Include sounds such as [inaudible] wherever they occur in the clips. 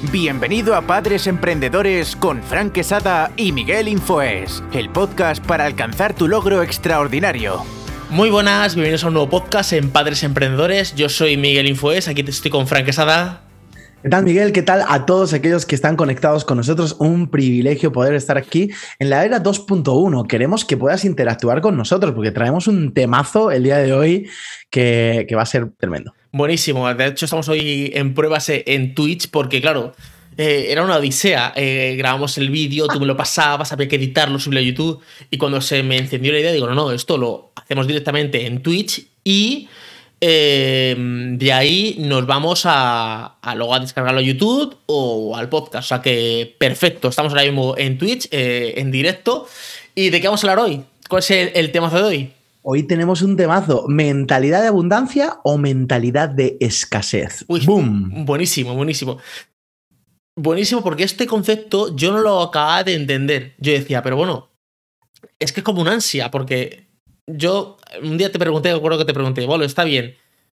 Bienvenido a Padres Emprendedores con Frank Quesada y Miguel Infoes, el podcast para alcanzar tu logro extraordinario. Muy buenas, bienvenidos a un nuevo podcast en Padres Emprendedores. Yo soy Miguel Infoes, aquí estoy con Frank Quesada. ¿Qué tal, Miguel? ¿Qué tal a todos aquellos que están conectados con nosotros? Un privilegio poder estar aquí en la era 2.1. Queremos que puedas interactuar con nosotros porque traemos un temazo el día de hoy que, va a ser tremendo. Buenísimo. De hecho, estamos hoy en pruebas en Twitch porque, claro, eh, era una odisea. Eh, grabamos el vídeo, tú me lo pasabas, había que editarlo, subirlo a YouTube. Y cuando se me encendió la idea, digo, no, no, esto lo hacemos directamente en Twitch y Em, de ahí nos vamos a, luego a descargarlo a YouTube o al podcast. O sea que perfecto, estamos ahora mismo en Twitch, eh, en directo. ¿Y de qué vamos a hablar hoy? ¿Cuál es el, tema de hoy? Hoy tenemos un temazo, mentalidad de abundancia o mentalidad de escasez. ¡Boom! Buenísimo, buenísimo. Buenísimo porque este concepto yo no lo acababa de entender. Yo decía, pero bueno, es que es como una ansia, porque yo un día te pregunté, recuerdo que te pregunté, bueno, está bien,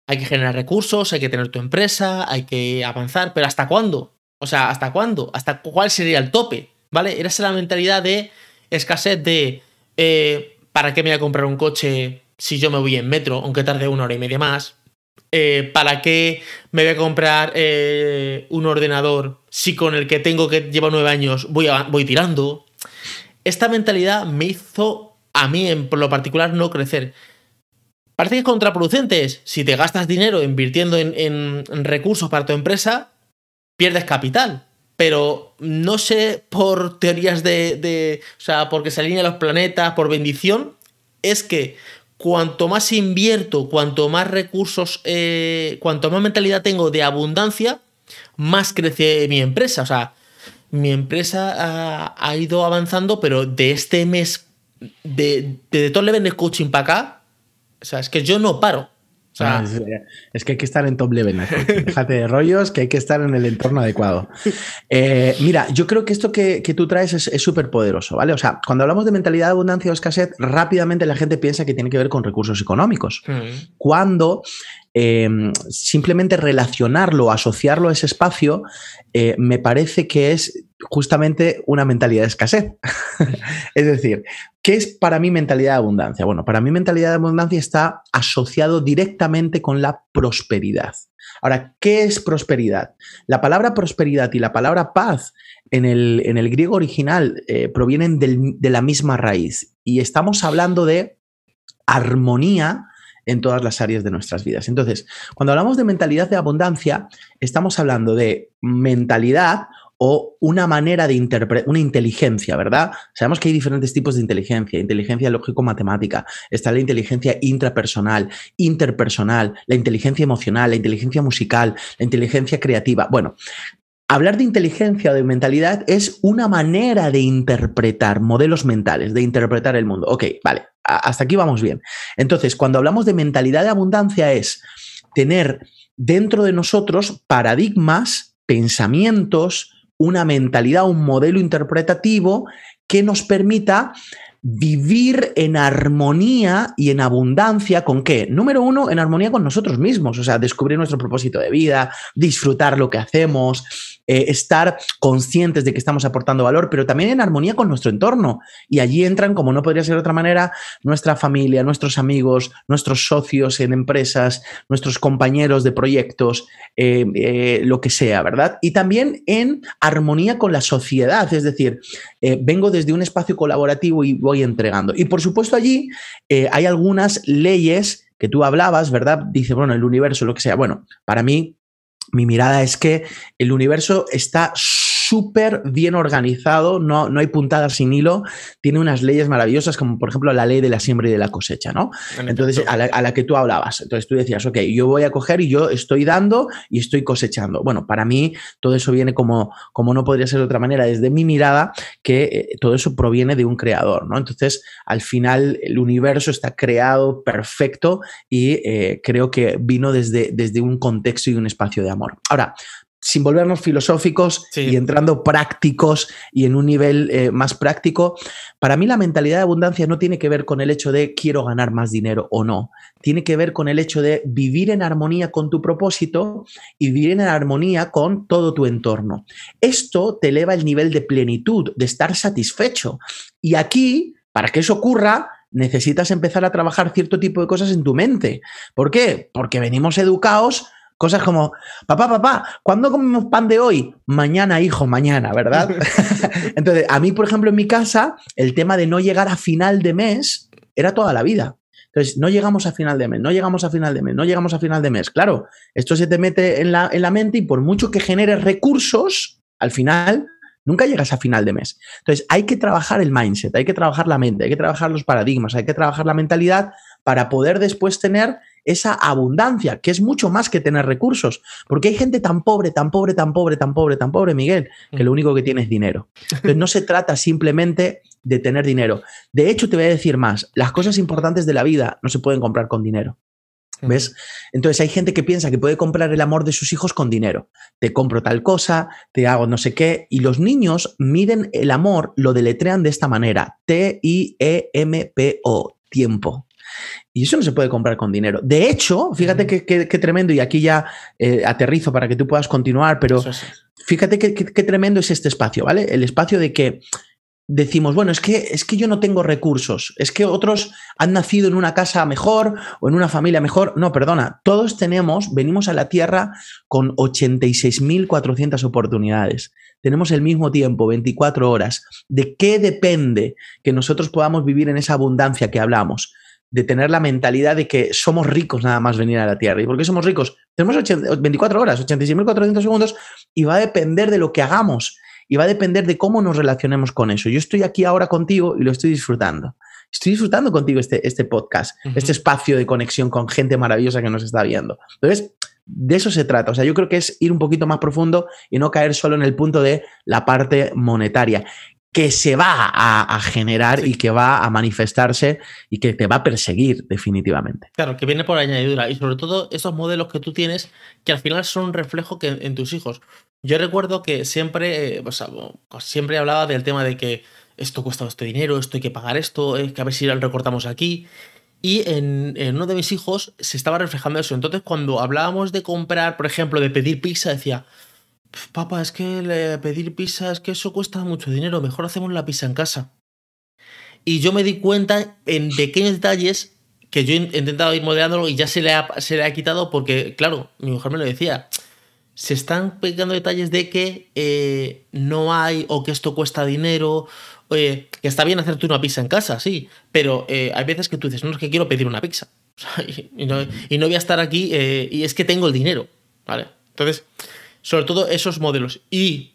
hay que generar recursos, hay que tener tu empresa, hay que avanzar, pero ¿hasta cuándo? O sea, ¿hasta cuándo? ¿Hasta cuál sería el tope? ¿Vale? Era esa la mentalidad de escasez de eh, ¿para qué me voy a comprar un coche si yo me voy en metro, aunque tarde una hora y media más? Eh, ¿Para qué me voy a comprar eh, un ordenador si con el que tengo que llevar nueve años voy, voy tirando? Esta mentalidad me hizo a mí en lo particular no crecer. Parece que es contraproducente. Si te gastas dinero invirtiendo en, recursos para tu empresa, pierdes capital. Pero no sé por teorías de, O sea, porque se alinean los planetas, por bendición, es que cuanto más invierto, cuanto más recursos, eh, cuanto más mentalidad tengo de abundancia, más crece mi empresa. O sea, mi empresa ha, ha ido avanzando, pero de este mes de, de Level de coaching para acá, o sea, es que yo no paro. Ah, es, que hay que estar en top level. [laughs] Déjate de rollos, que hay que estar en el entorno adecuado. Eh, mira, yo creo que esto que, tú traes es súper poderoso, ¿vale? O sea, cuando hablamos de mentalidad de abundancia o escasez, rápidamente la gente piensa que tiene que ver con recursos económicos. Mm. Cuando em, simplemente relacionarlo, asociarlo a ese espacio, eh, me parece que es justamente una mentalidad de escasez. [laughs] es decir, ¿qué es para mí mentalidad de abundancia? Bueno, para mí mentalidad de abundancia está asociado directamente con la prosperidad. Ahora, ¿qué es prosperidad? La palabra prosperidad y la palabra paz en el, en el griego original eh, provienen de la misma raíz y estamos hablando de armonía en todas las áreas de nuestras vidas. Entonces, cuando hablamos de mentalidad de abundancia, estamos hablando de mentalidad o una manera de interpretar, una inteligencia, ¿verdad? Sabemos que hay diferentes tipos de inteligencia, inteligencia lógico-matemática, está la inteligencia intrapersonal, interpersonal, la inteligencia emocional, la inteligencia musical, la inteligencia creativa. Bueno, hablar de inteligencia o de mentalidad es una manera de interpretar modelos mentales, de interpretar el mundo. Ok, vale, hasta aquí vamos bien. Entonces, cuando hablamos de mentalidad de abundancia es tener dentro de nosotros paradigmas, pensamientos, una mentalidad, un modelo interpretativo que nos permita vivir en armonía y en abundancia con qué? Número uno, en armonía con nosotros mismos, o sea, descubrir nuestro propósito de vida, disfrutar lo que hacemos, eh, estar conscientes de que estamos aportando valor, pero también en armonía con nuestro entorno. Y allí entran, como no podría ser de otra manera, nuestra familia, nuestros amigos, nuestros socios en empresas, nuestros compañeros de proyectos, eh, eh, lo que sea, ¿verdad? Y también en armonía con la sociedad, es decir, vengo desde un espacio colaborativo y voy entregando. Y por supuesto allí hay algunas leyes que tú hablabas, ¿verdad? Dice, bueno, el universo, lo que sea. Bueno, para mí mi mirada es que el universo está súper bien organizado, no, no hay puntadas sin hilo, tiene unas leyes maravillosas como por ejemplo la ley de la siembra y de la cosecha, ¿no? Entonces, a la, que tú hablabas. Entonces tú decías, ok, yo voy a coger y yo estoy dando y estoy cosechando. Bueno, para mí todo eso viene como, como no podría ser de otra manera, desde mi mirada, que eh, todo eso proviene de un creador, ¿no? Entonces, al final el universo está creado perfecto y eh, creo que vino desde, desde un contexto y un espacio de amor. Ahora, sin volvernos filosóficos Sí. y entrando prácticos y en un nivel eh, más práctico, para mí la mentalidad de abundancia no tiene que ver con el hecho de quiero ganar más dinero o no. Tiene que ver con el hecho de vivir en armonía con tu propósito y vivir en armonía con todo tu entorno. Esto te eleva el nivel de plenitud, de estar satisfecho. Y aquí, para que eso ocurra, necesitas empezar a trabajar cierto tipo de cosas en tu mente. ¿Por qué? Porque venimos educados cosas como, papá, papá, ¿cuándo comemos pan de hoy? Mañana, hijo, mañana, ¿verdad? [laughs] Entonces, a mí, por ejemplo, en mi casa, el tema de no llegar a final de mes era toda la vida. Entonces, no llegamos a final de mes, no llegamos a final de mes, no llegamos a final de mes. Claro, esto se te mete en la, en la mente y por mucho que generes recursos, al final nunca llegas a final de mes. Entonces, hay que trabajar el mindset, hay que trabajar la mente, hay que trabajar los paradigmas, hay que trabajar la mentalidad para poder después tener esa abundancia, que es mucho más que tener recursos. Porque hay gente tan pobre, tan pobre, tan pobre, tan pobre, tan pobre, Miguel, que lo único que tiene es dinero. Entonces, no se trata simplemente de tener dinero. De hecho, te voy a decir más, las cosas importantes de la vida no se pueden comprar con dinero. ¿Ves? Entonces hay gente que piensa que puede comprar el amor de sus hijos con dinero. Te compro tal cosa, te hago no sé qué. Y los niños miden el amor, lo deletrean de esta manera. T-I-E-M-P-O, tiempo. Y eso no se puede comprar con dinero. De hecho, fíjate qué que, que tremendo, y aquí ya eh, aterrizo para que tú puedas continuar, pero fíjate qué tremendo es este espacio, ¿vale? El espacio de que decimos, bueno, es que, es que yo no tengo recursos, es que otros han nacido en una casa mejor o en una familia mejor. No, perdona, todos tenemos, venimos a la Tierra con 86.400 oportunidades. Tenemos el mismo tiempo, 24 horas. ¿De qué depende que nosotros podamos vivir en esa abundancia que hablamos? De tener la mentalidad de que somos ricos nada más venir a la Tierra. ¿Y por qué somos ricos? Tenemos 80 24 horas, 86.400 segundos y va a depender de lo que hagamos y va a depender de cómo nos relacionemos con eso. Yo estoy aquí ahora contigo y lo estoy disfrutando. Estoy disfrutando contigo este, este podcast, uh -huh. este espacio de conexión con gente maravillosa que nos está viendo. Entonces, de eso se trata. O sea, yo creo que es ir un poquito más profundo y no caer solo en el punto de la parte monetaria que se va a, a generar sí. y que va a manifestarse y que te va a perseguir definitivamente. Claro, que viene por añadidura y sobre todo esos modelos que tú tienes que al final son un reflejo que en tus hijos. Yo recuerdo que siempre, o sea, siempre hablaba del tema de que esto cuesta este dinero, esto hay que pagar esto, es que a ver si lo recortamos aquí. Y en, en, uno de mis hijos se estaba reflejando eso. Entonces, cuando hablábamos de comprar, por ejemplo, de pedir pizza, decía, papá, es que pedir pizza, es que eso cuesta mucho dinero, mejor hacemos la pizza en casa. Y yo me di cuenta en pequeños detalles que yo he intentado ir modelándolo y ya se le ha, se le ha quitado porque, claro, mi mujer me lo decía, se están pegando detalles de que eh, no hay o que esto cuesta dinero, eh, que está bien hacerte una pizza en casa, sí, pero eh, hay veces que tú dices, no, es que quiero pedir una pizza. [laughs] y, no, y, no, voy a estar aquí eh, y es que tengo el dinero, ¿vale? Entonces, sobre todo esos modelos. Y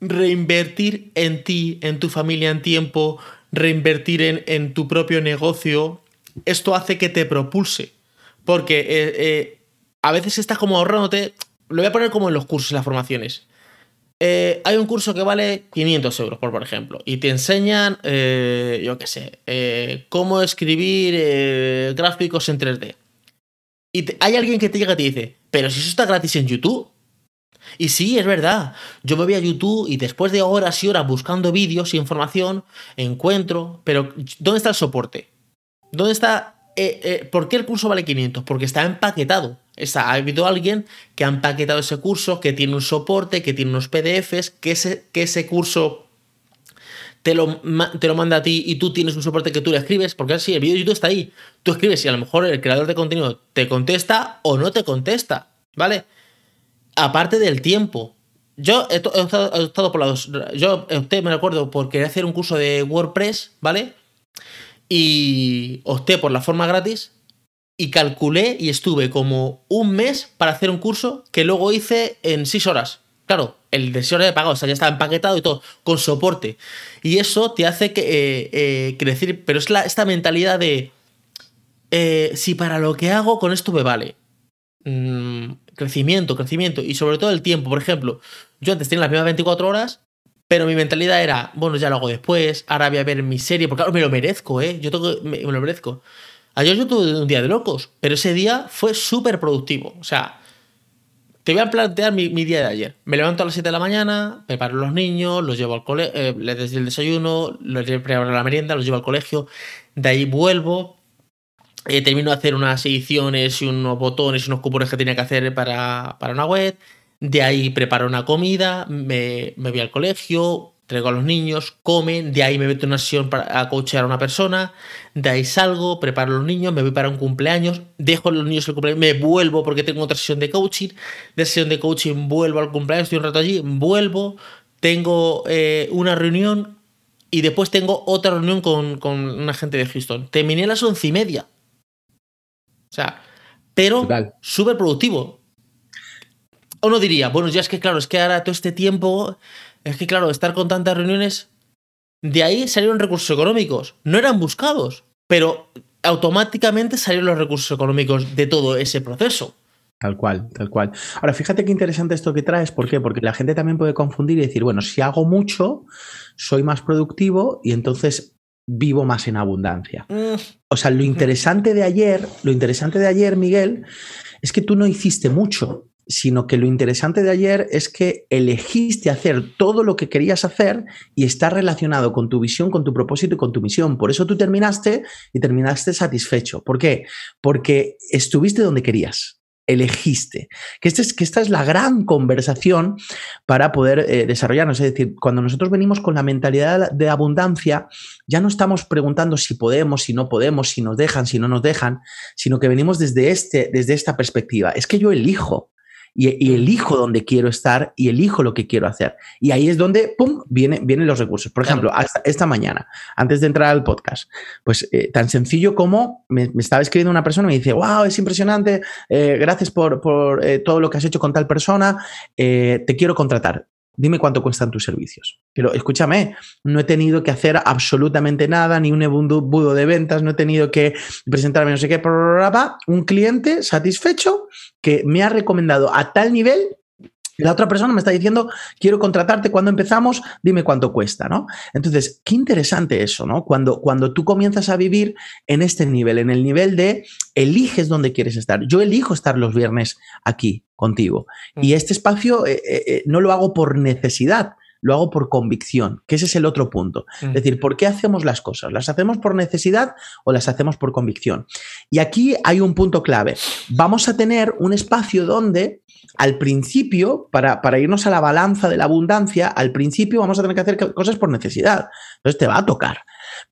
reinvertir en ti, en tu familia, en tiempo, reinvertir en, en tu propio negocio, esto hace que te propulse. Porque a veces estás como ahorrándote lo voy a poner como en los cursos y las formaciones. Eh, hay un curso que vale 500 euros, por, por ejemplo, y te enseñan, eh, yo qué sé, eh, cómo escribir eh, gráficos en 3D. Y hay alguien que te llega y te dice, pero si eso está gratis en YouTube. Y sí, es verdad. Yo me voy a YouTube y después de horas y horas buscando vídeos y información, encuentro, pero ¿dónde está el soporte? ¿Dónde está eh, eh, ¿por qué el curso vale 500? Porque está empaquetado. Está, ha habido alguien que ha empaquetado ese curso, que tiene un soporte, que tiene unos PDFs, que ese, ese curso te lo, te lo manda a ti y tú tienes un soporte que tú le escribes, porque así el vídeo de YouTube está ahí. Tú escribes y a lo mejor el creador de contenido te contesta o no te contesta, ¿vale? Aparte del tiempo. Yo he, he, estado, he estado por la dos. Yo, usted me recuerdo por querer hacer un curso de WordPress, ¿vale? y opté por la forma gratis y calculé y estuve como un mes para hacer un curso que luego hice en 6 horas. Claro, el de 6 horas de pagado, o sea, ya estaba empaquetado y todo, con soporte. Y eso te hace que, eh, eh, crecer, pero es la, esta mentalidad de, eh, si para lo que hago con esto me vale. Mm, crecimiento, crecimiento y sobre todo el tiempo. Por ejemplo, yo antes tenía las mismas 24 horas pero mi mentalidad era, bueno, ya lo hago después, ahora voy a ver mi serie, porque claro, me lo merezco, ¿eh? Yo tengo, me, lo merezco. Ayer yo tuve un día de locos, pero ese día fue súper productivo. O sea, te voy a plantear mi, día de ayer. Me levanto a las 7 de la mañana, preparo los niños, los llevo al colegio, eh, les doy el desayuno, los preparo la merienda, los llevo al colegio, de ahí vuelvo, eh, termino de hacer unas ediciones y unos botones y unos cupones que tenía que hacer para, una web, de ahí preparo una comida, me, me voy al colegio, traigo a los niños, comen, de ahí me meto en una sesión para a coachear a una persona, de ahí salgo, preparo a los niños, me voy para un cumpleaños, dejo a los niños el cumpleaños, me vuelvo porque tengo otra sesión de coaching, de sesión de coaching vuelvo al cumpleaños, estoy un rato allí, vuelvo, tengo eh, una reunión y después tengo otra reunión con, con una gente de Houston. Terminé a las once y media. O sea, pero súper productivo. Uno diría, bueno, ya es que claro, es que ahora todo este tiempo es que, claro, estar con tantas reuniones, de ahí salieron recursos económicos. No eran buscados, pero automáticamente salieron los recursos económicos de todo ese proceso. Tal cual, tal cual. Ahora, fíjate qué interesante esto que traes. ¿Por qué? Porque la gente también puede confundir y decir, bueno, si hago mucho, soy más productivo y entonces vivo más en abundancia. Mm. O sea, lo interesante de ayer, lo interesante de ayer, Miguel, es que tú no hiciste mucho sino que lo interesante de ayer es que elegiste hacer todo lo que querías hacer y está relacionado con tu visión, con tu propósito y con tu misión. Por eso tú terminaste y terminaste satisfecho. ¿Por qué? Porque estuviste donde querías elegiste. Que, este es, que esta es la gran conversación para poder eh, desarrollarnos. Es decir, cuando nosotros venimos con la mentalidad de abundancia, ya no estamos preguntando si podemos, si no podemos, si nos dejan, si no nos dejan, sino que venimos desde, este, desde esta perspectiva. Es que yo elijo y, elijo dónde quiero estar y elijo lo que quiero hacer. Y ahí es donde, ¡pum!, vienen los recursos. Por ejemplo, esta mañana, antes de entrar al podcast, pues eh, tan sencillo como me, estaba escribiendo una persona y me dice, wow, es impresionante, eh, gracias por, eh, todo lo que has hecho con tal persona, te quiero contratar. Dime cuánto cuestan tus servicios. Pero escúchame, no he tenido que hacer absolutamente nada, ni un embudo de ventas, no he tenido que presentarme no sé qué, un cliente satisfecho que me ha recomendado a tal nivel la otra persona me está diciendo, quiero contratarte cuando empezamos, dime cuánto cuesta, ¿no? Entonces, qué interesante eso, ¿no? Cuando, cuando tú comienzas a vivir en este nivel, en el nivel de eliges dónde quieres estar. Yo elijo estar los viernes aquí contigo. Y mm. este espacio eh, eh, eh, no lo hago por necesidad, lo hago por convicción, que ese es el otro punto. Es mm. decir, ¿por qué hacemos las cosas? ¿Las hacemos por necesidad o las hacemos por convicción? Y aquí hay un punto clave. Vamos a tener un espacio donde al principio, para, para, irnos a la balanza de la abundancia, al principio vamos a tener que hacer cosas por necesidad. Entonces te va a tocar.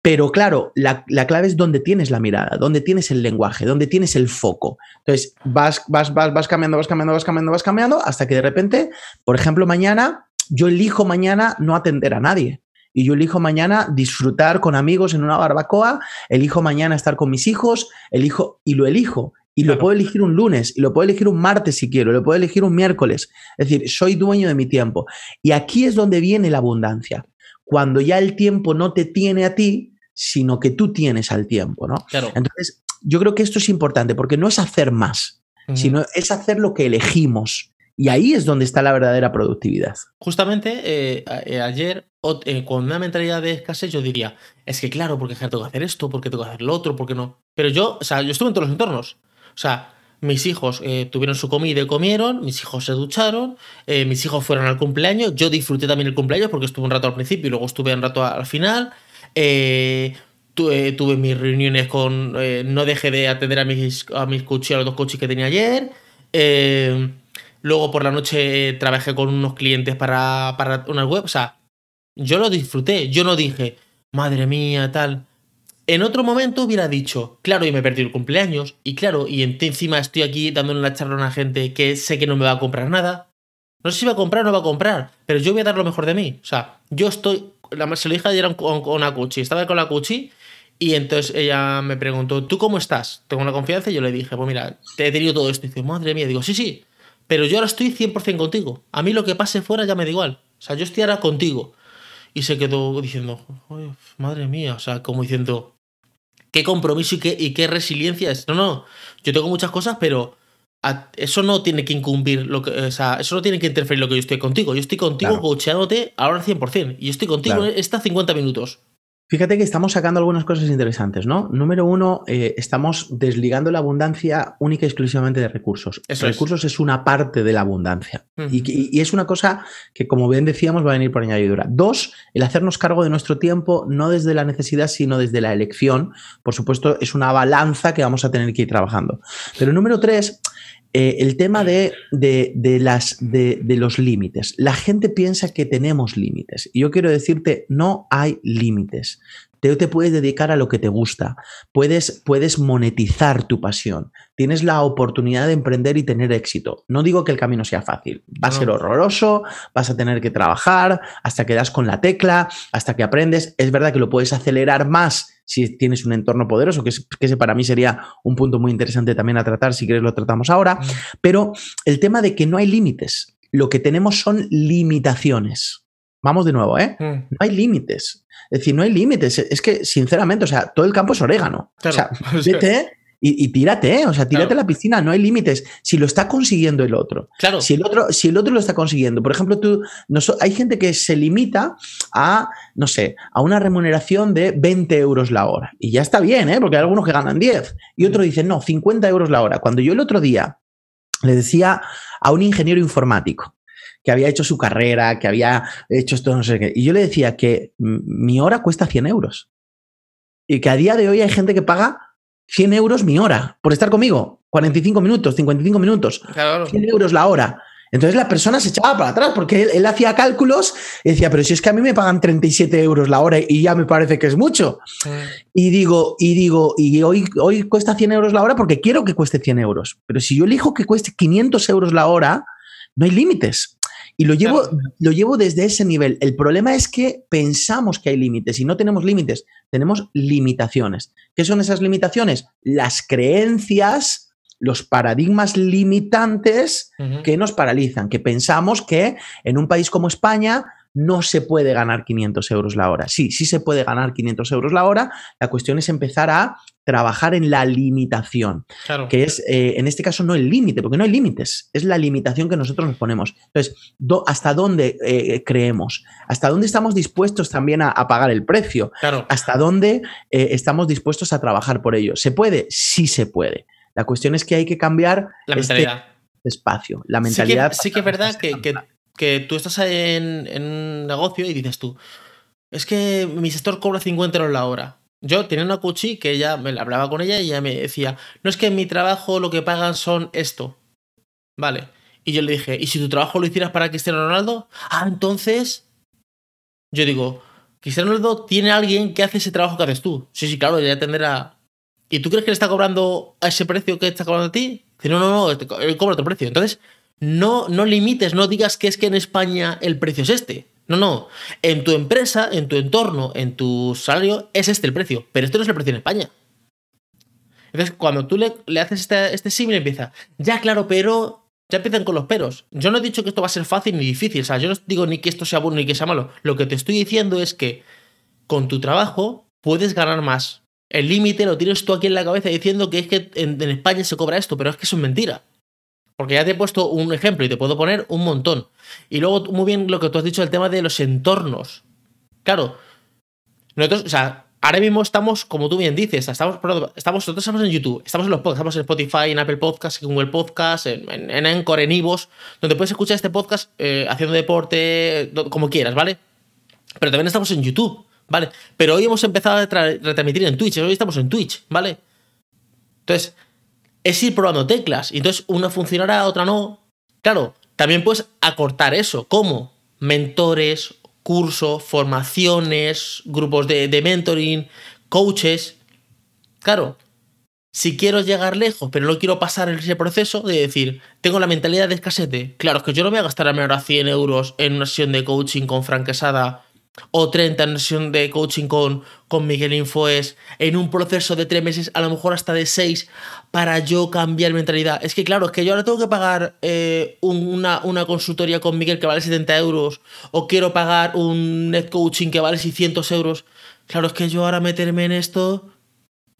Pero claro, la, clave es dónde tienes la mirada, dónde tienes el lenguaje, dónde tienes el foco. Entonces vas, vas, vas, vas cambiando, vas cambiando, vas cambiando, vas cambiando, hasta que de repente, por ejemplo, mañana, yo elijo mañana no atender a nadie. Y yo elijo mañana disfrutar con amigos en una barbacoa, elijo mañana estar con mis hijos, elijo y lo elijo. Y lo puedo elegir un lunes, y lo puedo elegir un martes si quiero, lo puedo elegir un miércoles. Es decir, soy dueño de mi tiempo. Y aquí es donde viene la abundancia. Cuando ya el tiempo no te tiene a ti, sino que tú tienes al tiempo, ¿no? Entonces, yo creo que esto es importante porque no es hacer más, sino es hacer lo que elegimos. Y ahí es donde está la verdadera productividad. Justamente eh, eh, ayer, eh, con una mentalidad de escasez, yo diría, es que claro, porque tengo que hacer esto, porque tengo que hacer lo otro, porque no. Pero yo, o sea, yo estuve en todos los entornos. O sea, mis hijos tuvieron su comida y comieron, mis hijos se ducharon, mis hijos fueron al cumpleaños, yo disfruté también el cumpleaños porque estuve un rato al principio y luego estuve un rato al final. Tuve, tuve, mis reuniones con. no dejé de atender a mis, a mis coaches, a los dos coaches que tenía ayer. Luego por la noche trabajé con unos clientes para, para una web. O sea, yo lo disfruté. Yo no dije, madre mía, tal. En otro momento hubiera dicho, claro, y me perdí el cumpleaños. Y claro, y encima estoy aquí dándole la charla a una gente que sé que no me va a comprar nada. No sé si va a comprar o no va a comprar, pero yo voy a dar lo mejor de mí. O sea, yo estoy. Se lo dije ayer con, una cuchi. Estaba con la cuchi y entonces ella me preguntó, ¿tú cómo estás? Tengo una confianza y yo le dije, pues mira, te he tenido todo esto. Y dice, madre mía, digo, sí, sí, pero yo ahora estoy 100% contigo. A mí lo que pase fuera ya me da igual. O sea, yo estoy ahora contigo. Y se quedó diciendo, madre mía, o sea, como diciendo, qué compromiso y qué, y qué resiliencia es. No, no, yo tengo muchas cosas, pero eso no tiene que incumplir, lo que, o sea, eso no tiene que interferir lo que yo estoy contigo. Yo estoy contigo cocheándote ahora al 100%. Y yo estoy contigo en estas 50 minutos. Fíjate que estamos sacando algunas cosas interesantes, ¿no? Número uno, eh, estamos desligando la abundancia única y exclusivamente de recursos. Eso es. recursos es. una parte de la abundancia. Y es una cosa que, como bien decíamos, va a venir por añadidura. Dos, el hacernos cargo de nuestro tiempo, no desde la necesidad, sino desde la elección. Por supuesto, es una balanza que vamos a tener que ir trabajando. Pero número tres, eh, el tema de, de- de las, de, de los límites. La gente piensa que tenemos límites. Y yo quiero decirte, no hay límites. Te, te puedes dedicar a lo que te gusta. Puedes, puedes monetizar tu pasión. Tienes la oportunidad de emprender y tener éxito. No digo que el camino sea fácil. Va a No. ser horroroso, vas a tener que trabajar hasta que das con la tecla, hasta que aprendes. Es verdad que lo puedes acelerar más si tienes un entorno poderoso, que, es- que ese para mí sería un punto muy interesante también a tratar. Si quieres lo tratamos ahora. Pero el tema de que no hay límites, lo que tenemos son limitaciones. Vamos de nuevo, ¿eh? Mm. No hay límites. Es decir, no hay límites. Es que, sinceramente, o sea, todo el campo es orégano. Claro. O sea, [laughs] O sea, vete y, y tírate, ¿eh? O sea, tírate Claro. a la piscina, no hay límites. Si lo está consiguiendo el otro. Claro. Si el otro, si el otro lo está consiguiendo, por ejemplo, tú, no so- hay gente que se limita a, no sé, a una remuneración de 20 euros la hora. Y ya está bien, ¿eh? Porque hay algunos que ganan 10. Y otro dice, no, 50 euros la hora. Cuando yo el otro día le decía a un ingeniero informático que había hecho su carrera, que había hecho esto, no sé qué, y yo le decía que mi hora cuesta 100 euros. Y que a día de hoy hay gente que paga 100 euros mi hora por estar conmigo. 45 minutos, 55 minutos. Claro. 100 euros la hora. Entonces la persona se echaba para atrás porque él, él hacía cálculos y decía, pero si es que a mí me pagan 37 euros la hora y ya me parece que es mucho. Y digo, y digo, y hoy, hoy cuesta 100 euros la hora porque quiero que cueste 100 euros. Pero si yo elijo que cueste 500 euros la hora, no hay límites. Y lo llevo, Claro. lo llevo desde ese nivel. El problema es que pensamos que hay límites y no tenemos límites, tenemos limitaciones. ¿Qué son esas limitaciones? Las creencias, los paradigmas limitantes que nos paralizan, que pensamos que en un país como España no se puede ganar 500 euros la hora. Sí, sí se puede ganar 500 euros la hora. La cuestión es empezar a trabajar en la limitación, Claro. que es, eh, en este caso, no el límite, porque no hay límites, es la limitación que nosotros nos ponemos. Entonces, do- ¿hasta dónde eh, creemos? ¿Hasta dónde estamos dispuestos también a, a pagar el precio? Claro. ¿Hasta dónde eh, estamos dispuestos a trabajar por ello? ¿Se puede? Sí se puede. La cuestión es que hay que cambiar La este mentalidad. espacio, la Sí que, mentalidad. sí que es verdad que, que- que tú estás en, un negocio y dices tú, es que mi sector cobra 50 euros la hora. Yo tenía una coachí que ella me la hablaba con ella y ella me decía, no es que en mi trabajo lo que pagan son esto. Vale. Y yo le dije, ¿y si tu trabajo lo hicieras para Cristiano Ronaldo? Ah, entonces. Yo digo, Cristiano Ronaldo tiene a alguien que hace ese trabajo que haces tú. Sí, sí, claro, ya tendrá. ¿Y tú crees que le está cobrando a ese precio que está cobrando a ti? Dice, no, no, no, él cobra otro precio. Entonces, no, no limites, no digas que es que en España el precio es este. No, no. En tu empresa, en tu entorno, en tu salario, es este el precio. Pero este no es el precio en España. Entonces, cuando tú le, haces este, este símil, empieza. Ya, claro, pero. Ya empiezan con los peros. Yo no he dicho que esto va a ser fácil ni difícil. O sea, yo no digo ni que esto sea bueno ni que sea malo. Lo que te estoy diciendo es que con tu trabajo puedes ganar más. El límite lo tienes tú aquí en la cabeza diciendo que es que en, en España se cobra esto, pero es que eso es mentira. Porque ya te he puesto un ejemplo y te puedo poner un montón. Y luego, muy bien lo que tú has dicho, el tema de los entornos. Claro, nosotros, o sea, ahora mismo estamos, como tú bien dices, estamos, estamos, nosotros estamos en YouTube, estamos en los podcasts, estamos en Spotify, en Apple Podcasts, en Google Podcasts, en, en, en Anchor, Ivos, donde puedes escuchar este podcast eh, haciendo deporte, como quieras, ¿vale? Pero también estamos en YouTube, ¿vale? Pero hoy hemos empezado a tra- retransmitir en Twitch, hoy estamos en Twitch, ¿vale? Entonces, es ir probando teclas. Y entonces una funcionará, otra no. Claro, también puedes acortar eso. ¿Cómo? Mentores, cursos, formaciones, grupos de, de mentoring, coaches. Claro, si quiero llegar lejos, pero no quiero pasar ese proceso de decir, tengo la mentalidad de escasete. Claro, es que yo no voy a gastar a mí ahora 100 euros en una sesión de coaching con Frank Quesada o 30 en una sesión de coaching con, con Miguel Infoes en un proceso de tres meses, a lo mejor hasta de seis, para yo cambiar mentalidad. Es que claro, es que yo ahora tengo que pagar eh, un- una, una consultoría con Miguel que vale 70 euros o quiero pagar un net coaching que vale 600 euros. Claro, es que yo ahora meterme en esto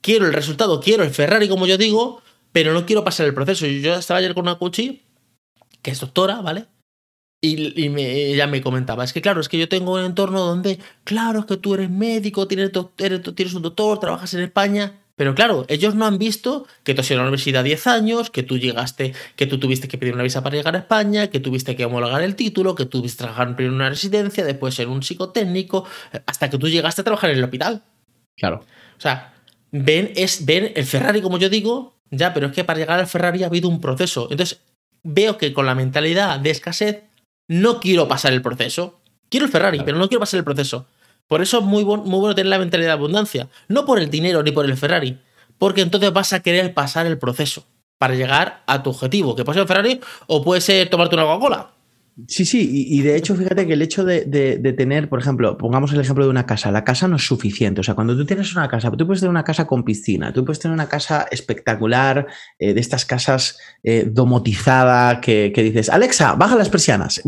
quiero el resultado, quiero el Ferrari, como yo digo, pero no quiero pasar el proceso. Yo estaba ayer con una coachí, que es doctora, ¿vale? Y, ella me comentaba, es que claro, es que yo tengo un entorno donde, claro, es que tú eres médico, tienes, tienes un doctor, trabajas en España, pero claro, ellos no han visto que tú has ido a la universidad 10 años, que tú llegaste, que tú tuviste que pedir una visa para llegar a España, que tuviste que homologar el título, que tuviste que trabajar en una residencia, después en un psicotécnico, hasta que tú llegaste a trabajar en el hospital. Claro. O sea, ven, es, ven el Ferrari, como yo digo, ya, pero es que para llegar al Ferrari ha habido un proceso. Entonces, veo que con la mentalidad de escasez, no quiero pasar el proceso. Quiero el Ferrari, pero no quiero pasar el proceso. Por eso es muy, muy bueno tener la mentalidad de abundancia. No por el dinero ni por el Ferrari, porque entonces vas a querer pasar el proceso para llegar a tu objetivo, que puede ser el Ferrari o puede ser tomarte una Coca-Cola. Sí, sí, y, de hecho, fíjate que el hecho de, tener, por ejemplo, pongamos el ejemplo de una casa, la casa no es suficiente. O sea, cuando tú tienes una casa, tú puedes tener una casa con piscina, tú puedes tener una casa espectacular, eh, de estas casas eh, domotizada, que, dices, Alexa, baja las persianas,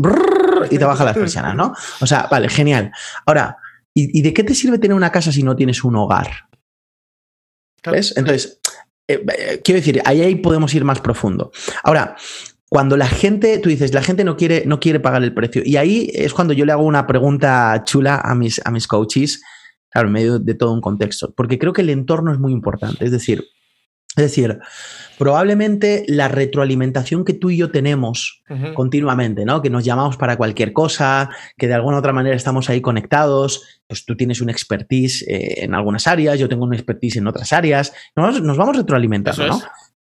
y te baja las persianas, ¿no? O sea, vale, genial. Ahora, ¿Y, de qué te sirve tener una casa si no tienes un hogar? ¿Ves? Entonces, eh, eh, quiero decir, ahí, ahí podemos ir más profundo. Ahora, cuando la gente, tú dices, la gente no quiere, no quiere pagar el precio. Y ahí es cuando yo le hago una pregunta chula a mis, a mis coaches, claro, en medio de todo un contexto, porque creo que el entorno es muy importante. Es decir, es decir, probablemente la retroalimentación que tú y yo tenemos continuamente, ¿no? Que nos llamamos para cualquier cosa, que de alguna u otra manera estamos ahí conectados, pues tú tienes una expertise eh, en algunas áreas, yo tengo una expertise en otras áreas, nos, vamos retroalimentando, ¿no?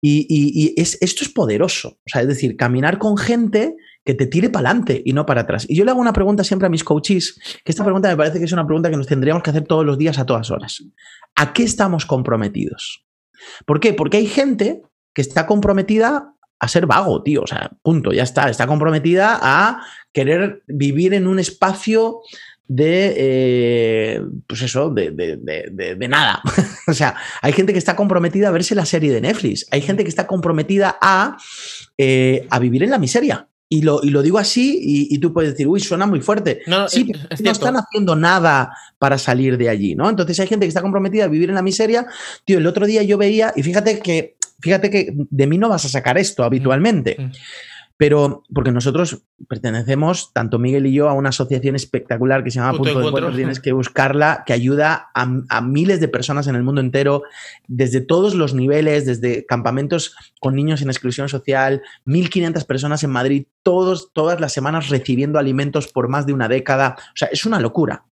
Y, esto es poderoso, o sea, es decir, caminar con gente que te tire para adelante y no para atrás. Y yo le hago una pregunta siempre a mis coaches, que esta pregunta me parece que es una pregunta que nos tendríamos que hacer todos los días a todas horas. ¿A qué estamos comprometidos? ¿Por qué? Porque hay gente que está comprometida a ser vago, tío. O sea, punto, ya está. Está comprometida a querer vivir en un espacio de, eh, pues eso, de, de nada. [laughs] o sea, hay gente que está comprometida a verse la serie de Netflix. Hay gente que está comprometida a, eh, a vivir en la miseria. Y lo, y lo digo así y, tú puedes decir, uy, suena muy fuerte. No, sí, no están haciendo nada para salir de allí, ¿no? Entonces hay gente que está comprometida a vivir en la miseria. Tío, el otro día yo veía, y fíjate que, fíjate que de mí no vas a sacar esto habitualmente. Mm, mm. Pero, porque nosotros pertenecemos, tanto Miguel y yo, a una asociación espectacular que se llama Punto, de Encuentro, tienes que buscarla, que ayuda a, miles de personas en el mundo entero, desde todos los niveles, desde campamentos con niños en exclusión social, 1.500 personas en Madrid, todos, todas las semanas recibiendo alimentos por más de una década. O sea, es una locura.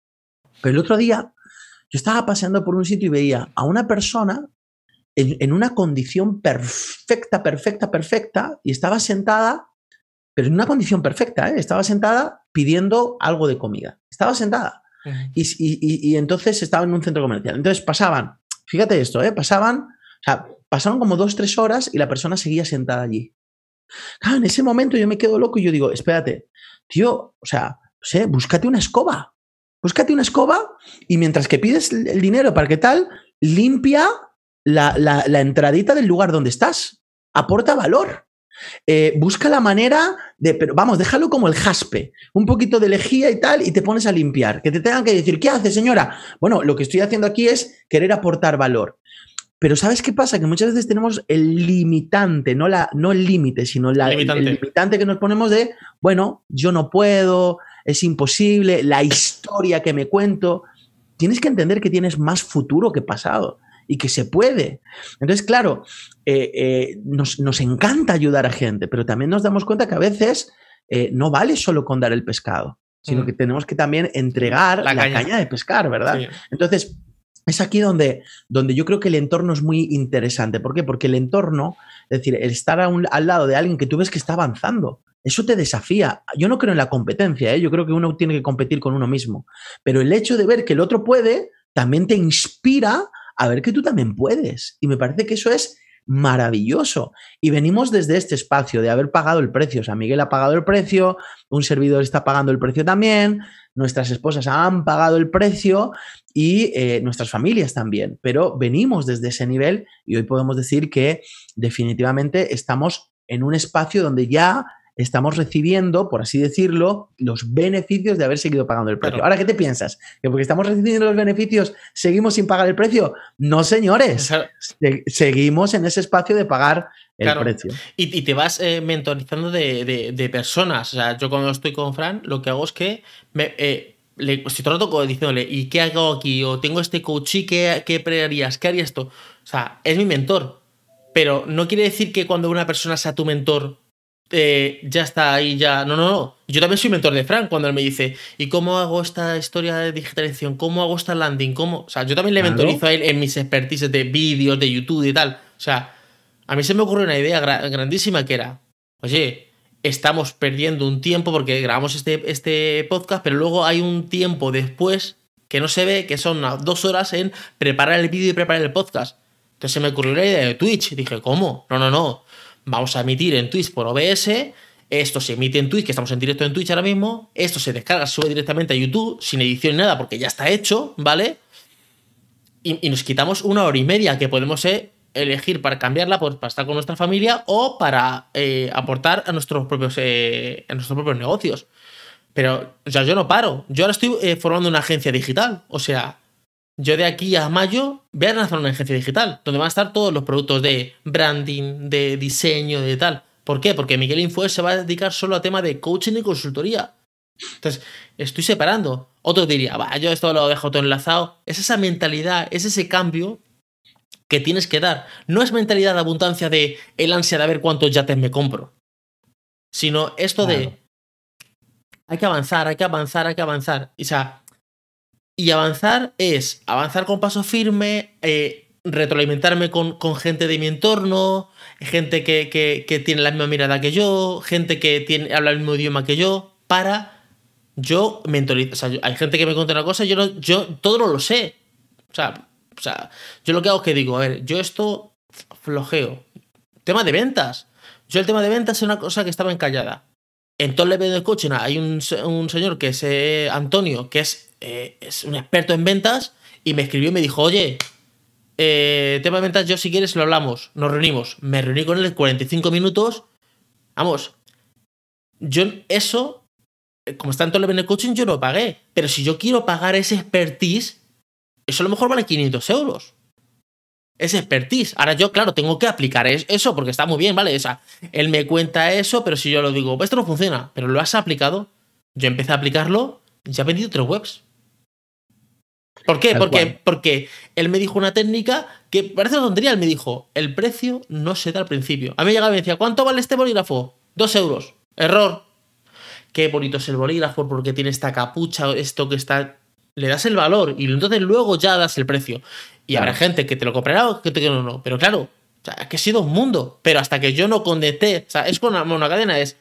Pero el otro día, yo estaba paseando por un sitio y veía a una persona en una condición perfecta, perfecta, perfecta, y estaba sentada pero en una condición perfecta, ¿eh? estaba sentada pidiendo algo de comida. Estaba sentada. y, entonces estaba en un centro comercial. Entonces pasaban, fíjate esto, ¿eh? pasaban, o sea, pasaron como dos, tres horas y la persona seguía sentada allí. Claro, en ese momento yo me quedo loco y yo digo, espérate, tío, o sea, sé, búscate una escoba. Búscate una escoba y mientras que pides el dinero para qué tal, limpia la, la entradita del lugar donde estás. Aporta valor. Eh, busca la manera de, pero vamos, déjalo como el jaspe, un poquito de lejía y tal, y te pones a limpiar. Que te tengan que decir, ¿qué hace, señora? Bueno, lo que estoy haciendo aquí es querer aportar valor. Pero ¿sabes qué pasa? Que muchas veces tenemos el limitante, no, la, no el límite, sino la, el limitante que nos ponemos de, bueno, yo no puedo, es imposible, la historia que me cuento. Tienes que entender que tienes más futuro que pasado y que se puede. Entonces, claro, eh, eh, nos, encanta ayudar a gente, pero también nos damos cuenta que a veces eh, no vale solo con dar el pescado, sino mm. que tenemos que también entregar la, caña. de pescar, ¿verdad? Entonces, es aquí donde, donde yo creo que el entorno es muy interesante. ¿Por qué? Porque el entorno, es decir, el estar al lado de alguien que tú ves que está avanzando, eso te desafía. Yo no creo en la competencia, yo creo que uno tiene que competir con uno mismo. Pero el hecho de ver que el otro puede, también te inspira a ver que tú también puedes. Y me parece que eso es maravilloso. Y venimos desde este espacio de haber pagado el precio. O sea, Miguel ha pagado el precio, un servidor está pagando el precio también, nuestras esposas han pagado el precio y eh, nuestras familias también. Pero venimos desde ese nivel y hoy podemos decir que definitivamente estamos en un espacio donde ya estamos recibiendo, por así decirlo, los beneficios de haber seguido pagando el precio. Ahora, ¿qué te piensas? ¿Que porque estamos recibiendo los beneficios seguimos sin pagar el precio? No, señores. seguimos en ese espacio de pagar el precio. Y, te vas eh, mentorizando de, personas. O sea, yo cuando estoy con Fran, lo que hago es que me, eh, le, estoy todo el rato diciéndole, ¿y qué hago aquí? O tengo este coach, ¿qué, qué harías? ¿Qué haría esto? O sea, es mi mentor. Pero no quiere decir que cuando una persona sea tu mentor, eh, ya está ahí, ya. No, no, no. Yo también soy mentor de Frank cuando él me dice, ¿y cómo hago esta historia de digitalización? ¿Cómo hago esta landing? ¿Cómo? O sea, yo también le mentorizo a él en mis expertises de vídeos, de YouTube y tal. O sea, a mí se me ocurrió una idea grandísima que era, oye, estamos perdiendo un tiempo porque grabamos este, este podcast, pero luego hay un tiempo después que no se ve, que son dos horas en preparar el vídeo y preparar el podcast. Entonces se me ocurrió la idea de Twitch. Dije, ¿cómo? No, no, no. Vamos a emitir en Twitch por OBS. Esto se emite en Twitch, que estamos en directo en Twitch ahora mismo. Esto se descarga, sube directamente a YouTube, sin edición ni nada, porque ya está hecho, ¿vale? Y, nos quitamos una hora y media que podemos eh, elegir para cambiarla, pues, para estar con nuestra familia o para eh, aportar a nuestros propios, eh, a nuestros propios negocios. Pero, o sea, yo no paro. Yo ahora estoy formando una agencia digital. O sea, yo de aquí a mayo voy a lanzar una agencia digital, donde van a estar todos los productos de branding, de diseño, de tal. ¿Por qué? Porque Miguel Info se va a dedicar solo a tema de coaching y consultoría. Entonces, estoy separando. Otro diría, va, yo esto lo dejo todo enlazado. Es esa mentalidad, es ese cambio que tienes que dar. No es mentalidad de abundancia de el ansia de ver cuántos yates me compro. Sino esto de hay que avanzar, hay que avanzar, hay que avanzar. O sea, y avanzar es avanzar con paso firme, eh, retroalimentarme con, con, gente de mi entorno, gente que, tiene la misma mirada que yo, gente que tiene, habla el mismo idioma que yo, para yo mentorizar. O sea, hay gente que me cuenta una cosa, yo, no, yo todo lo sé. O sea, o sea, yo lo que hago es que digo, a ver, yo esto flojeo. Tema de ventas. Yo el tema de ventas es una cosa que estaba encallada. En todo el level de coaching hay un, señor que es eh, Antonio, que es, eh, es, un experto en ventas, y me escribió y me dijo, oye, eh, tema de ventas, yo si quieres lo hablamos, nos reunimos. Me reuní con él en 45 minutos. Vamos, yo eso, como está en todo el level coaching, yo no pagué. Pero si yo quiero pagar ese expertise, eso a lo mejor vale 500 euros es expertise. Ahora yo, claro, tengo que aplicar eso porque está muy bien, ¿vale? O sea, él me cuenta eso, pero si yo lo digo, pues esto no funciona, pero lo has aplicado, yo empecé a aplicarlo y ya he vendido tres webs. ¿Por qué? Porque, porque él me dijo una técnica que parece una tontería. Él me dijo, el precio no se da al principio. A mí me llegaba y me decía, ¿cuánto vale este bolígrafo? Dos euros. Error. Qué bonito es el bolígrafo porque tiene esta capucha, esto que está... Le das el valor y entonces luego ya das el precio. Y habrá gente que te lo comprará o que te no, no. Pero claro, o sea, que he sido un mundo. Pero hasta que yo no conecté, o sea, es con una, cadena, es.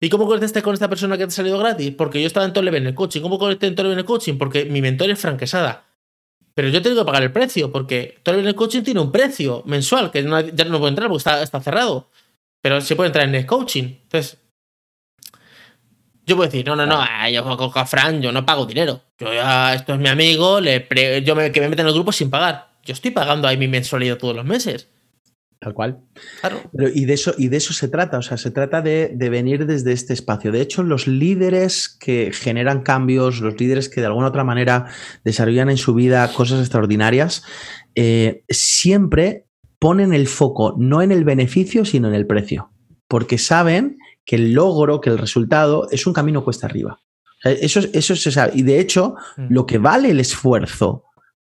¿Y cómo conectaste con esta persona que te ha salido gratis? Porque yo estaba en todo en el coaching. ¿Cómo conecté en todo en el coaching? Porque mi mentor es franquesada. Pero yo tengo que pagar el precio, porque todo en el coaching tiene un precio mensual, que ya no puedo entrar porque está, está cerrado. Pero se puede entrar en el coaching. Entonces, yo puedo decir, no, no, no, yo con Fran, yo no pago dinero. Yo ya, esto es mi amigo, le yo me, que me meten en el grupo sin pagar. Yo estoy pagando ahí mi mensualidad todos los meses. Tal cual. Claro. y, de eso, y de eso se trata, o sea, se trata de, venir desde este espacio. De hecho, los líderes que generan cambios, los líderes que de alguna otra manera desarrollan en su vida cosas extraordinarias, eh, siempre ponen el foco no en el beneficio, sino en el precio. Porque saben que el logro, que el resultado es un camino cuesta arriba. Eso, eso se sabe. Y de hecho, mm. lo que vale el esfuerzo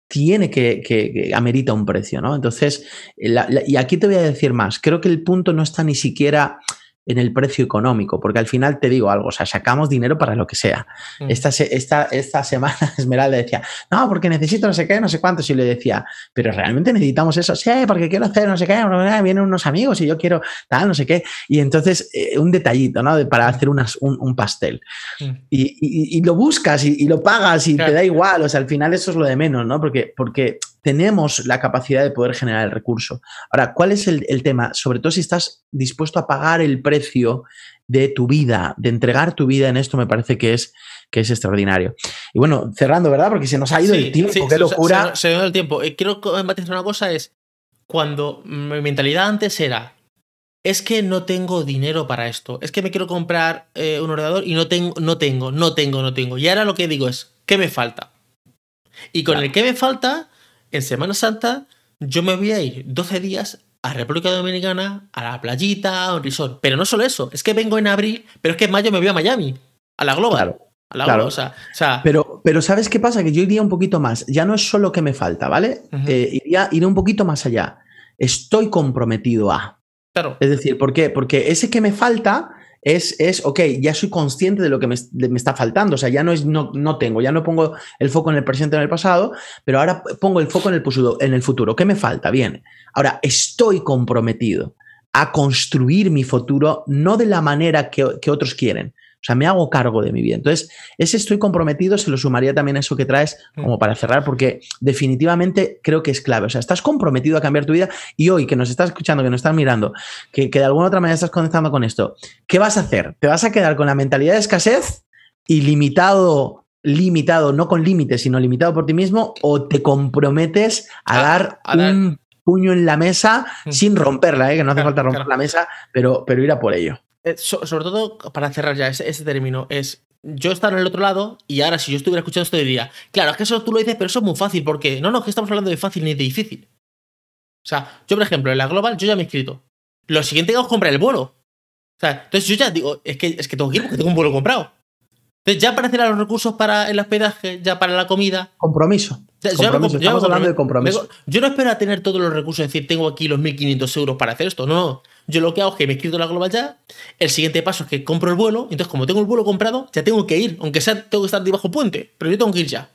tiene que, que, amerita un precio, ¿no? Entonces, y aquí te voy a decir más. Creo que el punto no está ni siquiera en el precio económico, porque al final te digo algo, o sea, sacamos dinero para lo que sea. Mm. Esta, esta, esta semana [laughs] Esmeralda decía, no, porque necesito no sé qué, no sé cuánto, y le decía, pero realmente necesitamos eso, sí, porque quiero hacer no sé qué, vienen unos amigos y yo quiero tal, no sé qué, y entonces eh, un detallito, ¿no? para hacer unas, un, pastel. Mm. Y, y, lo buscas y, lo pagas y te da igual, o sea, al final eso es lo de menos, ¿no? Porque, porque tenemos la capacidad de poder generar el recurso. Ahora, ¿cuál es el, tema? Sobre todo si estás dispuesto a pagar el precio de tu vida, de entregar tu vida en esto, me parece que es, que es extraordinario. Y bueno, cerrando, ¿verdad? Porque se nos ha ido el tiempo, qué locura. Se, ha ido el tiempo. Eh, quiero matizar una cosa, es cuando mi mentalidad antes era es que no tengo dinero para esto, es que me quiero comprar eh, un ordenador y no tengo, no tengo, no tengo, no tengo. Y ahora lo que digo es, ¿qué me falta? Y con el que me falta, en Semana Santa, yo me voy a ir 12 días a República Dominicana, a la playita, a un resort. Pero no solo eso, es que vengo en abril, pero es que en mayo me voy a Miami, a la Global. Claro. A la Claro. Global, o sea, o sea, Pero, pero ¿sabes qué pasa? Que yo iría un poquito más. Ya no es solo que me falta, ¿vale? Eh, iría, iría un poquito más allá. Estoy comprometido a. claro. Es decir, ¿por qué? Porque ese que me falta es, es ok, ya soy consciente de lo que me, está faltando. O sea, ya no no, no tengo, ya no pongo el foco en el presente en el pasado, pero ahora pongo el foco en el, en el futuro. ¿Qué me falta? Bien. Ahora, estoy comprometido a construir mi futuro no de la manera que, que otros quieren. O sea, me hago cargo de mi vida. Entonces, ese estoy comprometido se lo sumaría también a eso que traes como para cerrar, porque definitivamente creo que es clave. O sea, estás comprometido a cambiar tu vida y hoy que nos estás escuchando, que nos estás mirando, que, que de alguna otra manera estás conectando con esto, ¿qué vas a hacer? ¿Te vas a quedar con la mentalidad de escasez y limitado, limitado, no con límites, sino limitado por ti mismo, o te comprometes a, A- dar a dar- un puño en la mesa Mm. sin romperla, ¿eh? que no hace Claro, falta romper claro. la mesa, pero, pero ir a por ello. Eh, so- sobre todo, para cerrar ya ese, ese término, es yo estar en el otro lado y ahora si yo estuviera escuchando esto diría, claro, es que eso tú lo dices, pero eso es muy fácil, porque no, no, que estamos hablando de fácil ni de difícil. O sea, yo, por ejemplo, en la Global, yo ya me he inscrito. Lo siguiente que hago es comprar el vuelo. O sea, entonces yo ya digo, es que, es que tengo que ir porque tengo un vuelo comprado. Entonces ya aparecerán los recursos para el hospedaje, ya para la comida. Compromiso. Ya- Estamos hablando de compromiso. Yo no espero a tener todos los recursos, es decir, tengo aquí los 1.500 euros para hacer esto. No, no. Yo lo que hago es que me inscrito en la Global ya. El siguiente paso es que compro el vuelo. Entonces, como tengo el vuelo comprado, ya tengo que ir. Aunque sea, tengo que estar debajo puente. Pero yo tengo que ir ya.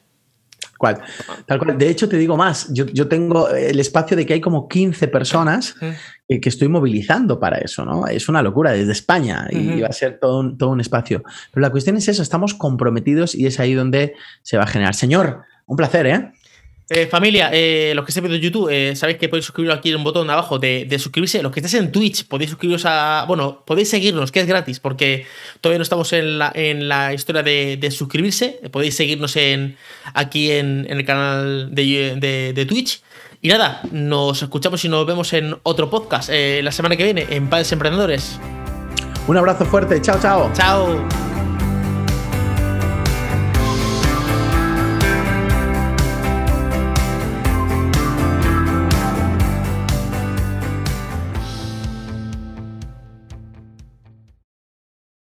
Cual. Tal cual. De hecho, te digo más. Yo, yo tengo el espacio de que hay como 15 personas que, que estoy movilizando para eso, ¿no? Es una locura desde España y va a ser todo un, todo un espacio. Pero la cuestión es eso, estamos comprometidos y es ahí donde se va a generar. Señor, un placer, ¿eh? Eh, familia, eh, los que estéis viendo YouTube, eh, sabéis que podéis suscribiros aquí en un botón abajo de, de suscribirse. Los que estéis en Twitch, podéis suscribiros a. Bueno, podéis seguirnos, que es gratis, porque todavía no estamos en la, en la historia de, de suscribirse. Podéis seguirnos en, aquí en, en el canal de, de- Twitch. Y nada, nos escuchamos y nos vemos en otro podcast la semana que viene en Padres Emprendedores. Un abrazo fuerte. Chao, chao. Chao.